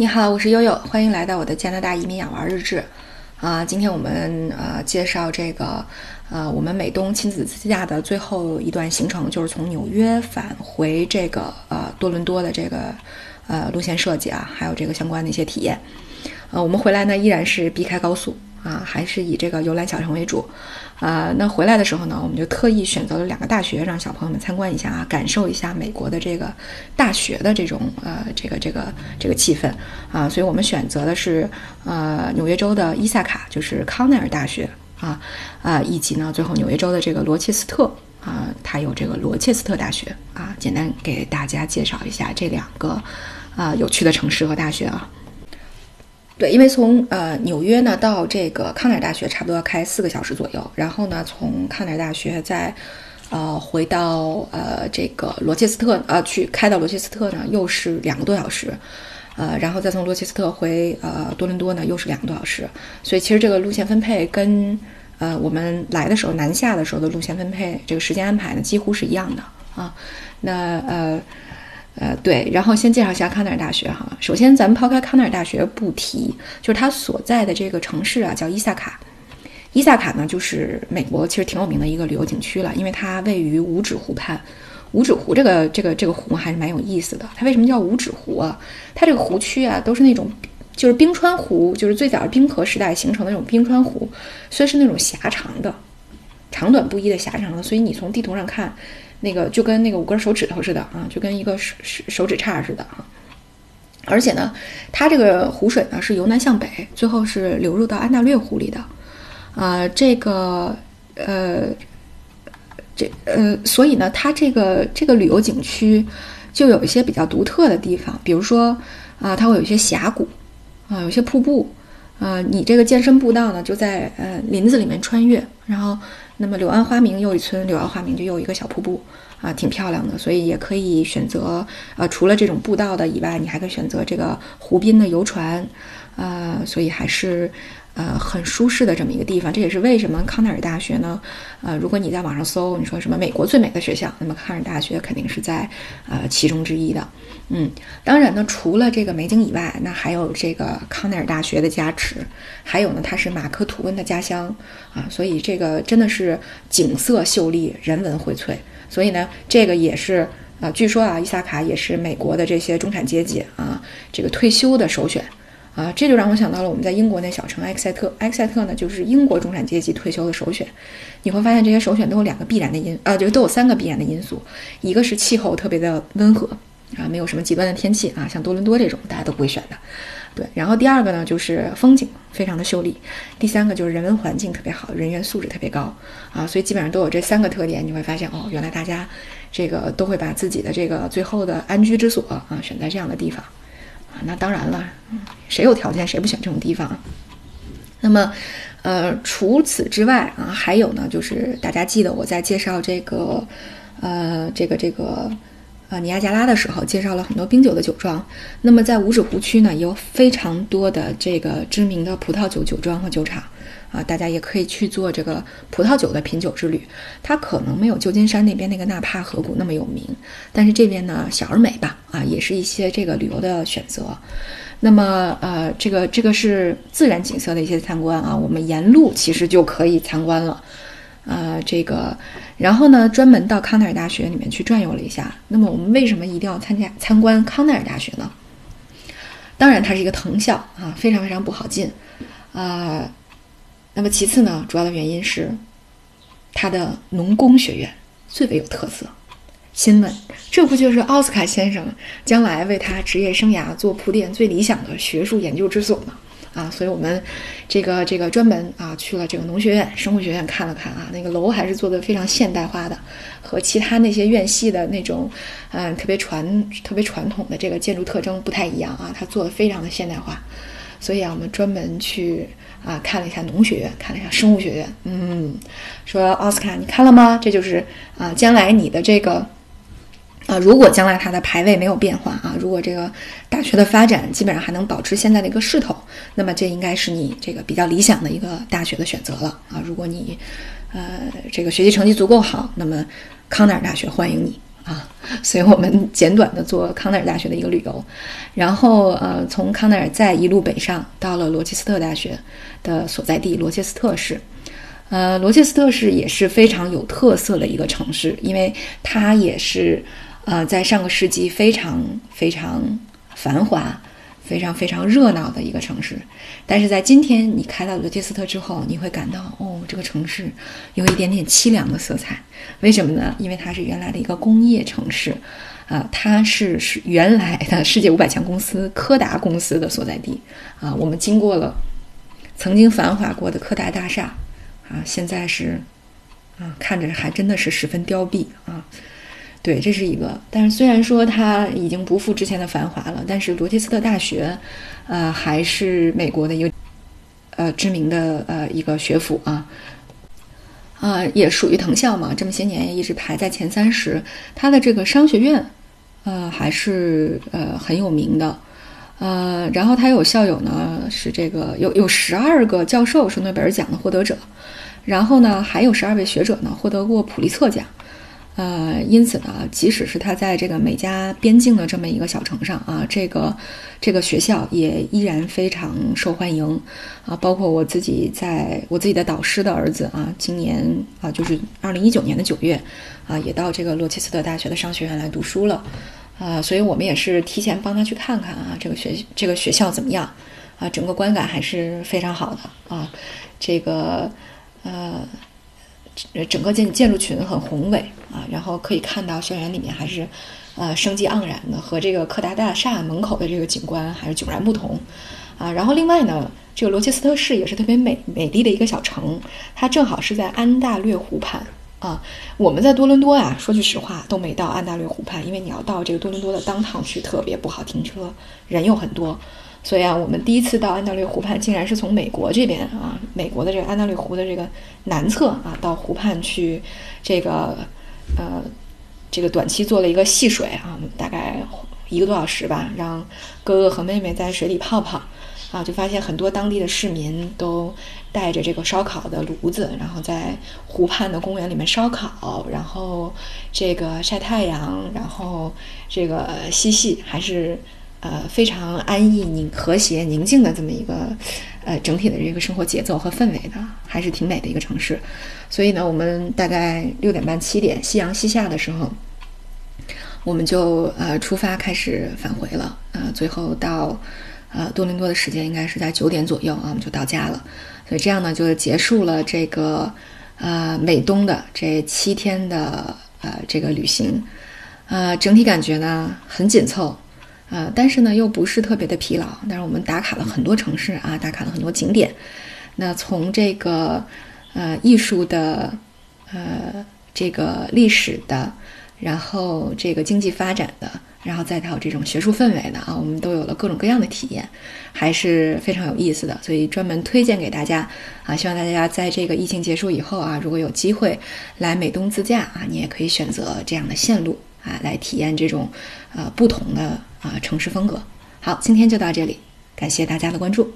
你好，我是悠悠，欢迎来到我的加拿大移民养娃日志。啊，今天我们呃介绍这个呃我们美东亲子自驾的最后一段行程，就是从纽约返回这个呃多伦多的这个呃路线设计啊，还有这个相关的一些体验。呃，我们回来呢依然是避开高速。啊，还是以这个游览小城为主，啊，那回来的时候呢，我们就特意选择了两个大学，让小朋友们参观一下啊，感受一下美国的这个大学的这种呃这个这个这个气氛。啊，所以我们选择的是呃纽约州的伊萨卡，就是康奈尔大学。啊啊，以及呢最后纽约州的这个罗切斯特。啊，它有这个罗切斯特大学。啊，简单给大家介绍一下这两个啊有趣的城市和大学啊。对，因为从呃纽约呢到这个康奈尔大学差不多要开四个小时左右，然后呢从康奈尔大学再，呃回到呃这个罗切斯特呃去开到罗切斯特呢又是两个多小时，呃然后再从罗切斯特回呃多伦多呢又是两个多小时，所以其实这个路线分配跟呃我们来的时候南下的时候的路线分配这个时间安排呢几乎是一样的啊，那呃。呃，对，然后先介绍一下康奈尔大学哈。首先，咱们抛开康奈尔大学不提，就是它所在的这个城市啊，叫伊萨卡。伊萨卡呢，就是美国其实挺有名的一个旅游景区了，因为它位于五指湖畔。五指湖这个这个这个湖还是蛮有意思的。它为什么叫五指湖啊？它这个湖区啊，都是那种就是冰川湖，就是最早冰河时代形成的那种冰川湖，所以是那种狭长的，长短不一的狭长的。所以你从地图上看。那个就跟那个五根手指头似的啊，就跟一个手手指叉似的啊。而且呢，它这个湖水呢是由南向北，最后是流入到安大略湖里的。啊，这个呃，这呃，所以呢，它这个这个旅游景区就有一些比较独特的地方，比如说啊，它会有一些峡谷啊，有些瀑布啊，你这个健身步道呢就在呃林子里面穿越，然后。那么柳暗花明又一村，柳暗花明就又一个小瀑布啊，挺漂亮的。所以也可以选择呃，除了这种步道的以外，你还可以选择这个湖滨的游船，啊，所以还是呃很舒适的这么一个地方。这也是为什么康奈尔大学呢？呃，如果你在网上搜，你说什么美国最美的学校，那么康奈尔大学肯定是在呃其中之一的。嗯，当然呢，除了这个美景以外，那还有这个康奈尔大学的加持，还有呢，它是马克吐温的家乡啊，所以这个真的是景色秀丽，人文荟萃。所以呢，这个也是啊，据说啊，伊萨卡也是美国的这些中产阶级啊，这个退休的首选啊，这就让我想到了我们在英国那小城埃克塞特，埃克塞特呢就是英国中产阶级退休的首选。你会发现这些首选都有两个必然的因，呃，就都有三个必然的因素，一个是气候特别的温和。啊，没有什么极端的天气啊，像多伦多这种大家都不会选的，对。然后第二个呢，就是风景非常的秀丽；第三个就是人文环境特别好，人员素质特别高啊。所以基本上都有这三个特点，你会发现哦，原来大家这个都会把自己的这个最后的安居之所啊选在这样的地方。啊那当然了，谁有条件谁不选这种地方？那么，呃，除此之外啊，还有呢，就是大家记得我在介绍这个，呃，这个这个。呃，尼亚加拉的时候介绍了很多冰酒的酒庄。那么在五指湖区呢，有非常多的这个知名的葡萄酒酒庄和酒厂。啊，大家也可以去做这个葡萄酒的品酒之旅。它可能没有旧金山那边那个纳帕河谷那么有名，但是这边呢小而美吧。啊，也是一些这个旅游的选择。那么呃，这个这个是自然景色的一些参观啊，我们沿路其实就可以参观了。呃，这个，然后呢，专门到康奈尔大学里面去转悠了一下。那么，我们为什么一定要参加参观康奈尔大学呢？当然，它是一个藤校啊，非常非常不好进啊。那么，其次呢，主要的原因是它的农工学院最为有特色。心问，这不就是奥斯卡先生将来为他职业生涯做铺垫最理想的学术研究之所吗？啊，所以我们这个这个专门啊去了这个农学院、生物学院看了看啊，那个楼还是做的非常现代化的，和其他那些院系的那种嗯特别传特别传统的这个建筑特征不太一样啊，它做的非常的现代化。所以啊，我们专门去啊看了一下农学院，看了一下生物学院。嗯，说奥斯卡你看了吗？这就是啊将来你的这个。啊，如果将来它的排位没有变化啊，如果这个大学的发展基本上还能保持现在的一个势头，那么这应该是你这个比较理想的一个大学的选择了啊。如果你，呃，这个学习成绩足够好，那么康奈尔大学欢迎你啊，所以我们简短的做康奈尔大学的一个旅游，然后呃，从康奈尔再一路北上，到了罗切斯特大学的所在地罗切斯特市。呃，罗切斯特市也是非常有特色的一个城市，因为它也是呃在上个世纪非常非常繁华。非常非常热闹的一个城市，但是在今天你开到罗切斯特之后，你会感到哦，这个城市有一点点凄凉的色彩。为什么呢？因为它是原来的一个工业城市，啊，它是是原来的世界五百强公司柯达公司的所在地啊。我们经过了曾经繁华过的柯达大厦，啊，现在是啊，看着还真的是十分凋敝啊。对，这是一个。但是虽然说它已经不复之前的繁华了，但是罗切斯特大学，呃，还是美国的一个呃知名的呃一个学府啊，啊，也属于藤校嘛。这么些年一直排在前三十。它的这个商学院，呃，还是呃很有名的。呃，然后它有校友呢，是这个有有十二个教授是诺贝尔奖的获得者，然后呢还有十二位学者呢获得过普利策奖。呃，因此呢，即使是他在这个美加边境的这么一个小城上啊，这个这个学校也依然非常受欢迎啊。包括我自己在我自己的导师的儿子啊，今年啊，就是二零一九年的九月啊，也到这个罗切斯特大学的商学院来读书了啊。所以我们也是提前帮他去看看啊，这个学这个学校怎么样啊？整个观感还是非常好的啊。这个呃。呃整个建建筑群很宏伟啊，然后可以看到校园里面还是，呃，生机盎然的，和这个柯达大厦门口的这个景观还是迥然不同，啊，然后另外呢，这个罗切斯特市也是特别美美丽的一个小城，它正好是在安大略湖畔啊。我们在多伦多啊，说句实话都没到安大略湖畔，因为你要到这个多伦多的当趟去特别不好停车，人又很多。所以啊，我们第一次到安大略湖畔，竟然是从美国这边啊，美国的这个安大略湖的这个南侧啊，到湖畔去，这个呃，这个短期做了一个戏水啊，大概一个多小时吧，让哥哥和妹妹在水里泡泡啊，就发现很多当地的市民都带着这个烧烤的炉子，然后在湖畔的公园里面烧烤，然后这个晒太阳，然后这个嬉戏，还是。呃，非常安逸、宁和谐、宁静的这么一个，呃，整体的这个生活节奏和氛围的，还是挺美的一个城市。所以呢，我们大概六点半、七点，夕阳西下的时候，我们就呃出发开始返回了。呃，最后到呃多伦多的时间应该是在九点左右啊，我们就到家了。所以这样呢，就结束了这个呃美东的这七天的呃这个旅行。呃，整体感觉呢很紧凑。呃，但是呢，又不是特别的疲劳。但是我们打卡了很多城市啊，打卡了很多景点。那从这个呃艺术的，呃这个历史的，然后这个经济发展的，然后再到这种学术氛围的啊，我们都有了各种各样的体验，还是非常有意思的。所以专门推荐给大家啊，希望大家在这个疫情结束以后啊，如果有机会来美东自驾啊，你也可以选择这样的线路啊，来体验这种呃不同的。啊，城市风格。好，今天就到这里，感谢大家的关注。